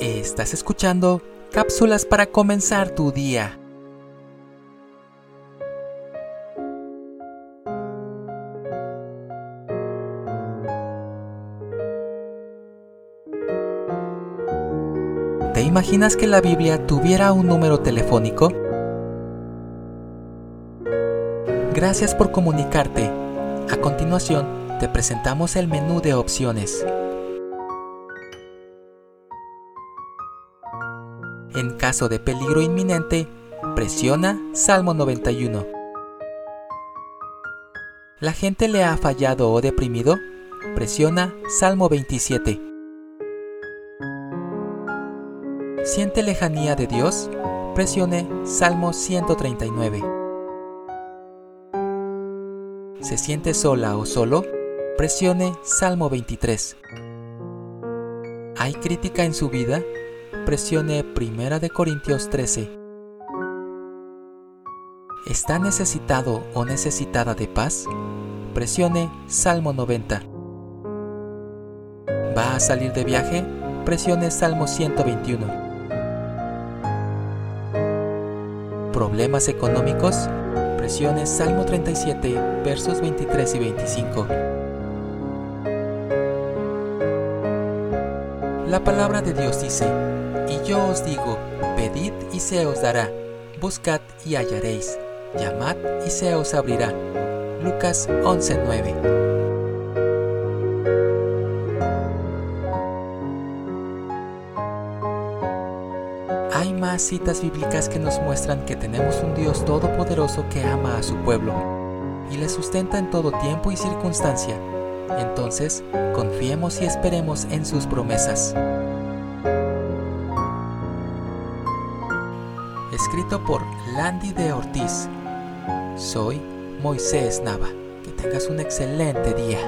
Estás escuchando cápsulas para comenzar tu día. ¿Te imaginas que la Biblia tuviera un número telefónico? Gracias por comunicarte. A continuación, te presentamos el menú de opciones. En caso de peligro inminente, presiona Salmo 91. ¿La gente le ha fallado o deprimido? Presiona Salmo 27. ¿Siente lejanía de Dios? Presione Salmo 139. ¿Se siente sola o solo? Presione Salmo 23. ¿Hay crítica en su vida? presione Primera de Corintios 13. ¿Está necesitado o necesitada de paz? Presione Salmo 90. ¿Va a salir de viaje? Presione Salmo 121. ¿Problemas económicos? Salmo 37, versos 23 y 25. La palabra de Dios dice, y yo os digo, pedid y se os dará, buscad y hallaréis, llamad y se os abrirá. Lucas 11:9 Hay más citas bíblicas que nos muestran que tenemos un Dios todopoderoso que ama a su pueblo y le sustenta en todo tiempo y circunstancia. Entonces, confiemos y esperemos en sus promesas. escrito por Landy de Ortiz. Soy Moisés Nava. Que tengas un excelente día.